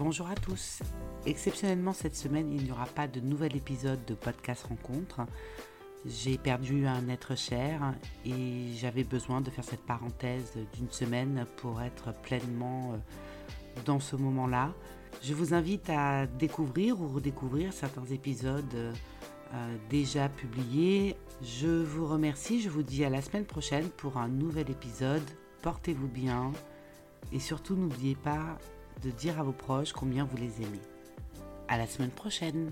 Bonjour à tous. Exceptionnellement cette semaine, il n'y aura pas de nouvel épisode de podcast rencontre. J'ai perdu un être cher et j'avais besoin de faire cette parenthèse d'une semaine pour être pleinement euh, dans ce moment-là. Je vous invite à découvrir ou redécouvrir certains épisodes euh, déjà publiés. Je vous remercie, je vous dis à la semaine prochaine pour un nouvel épisode. Portez-vous bien et surtout n'oubliez pas de dire à vos proches combien vous les aimez. À la semaine prochaine!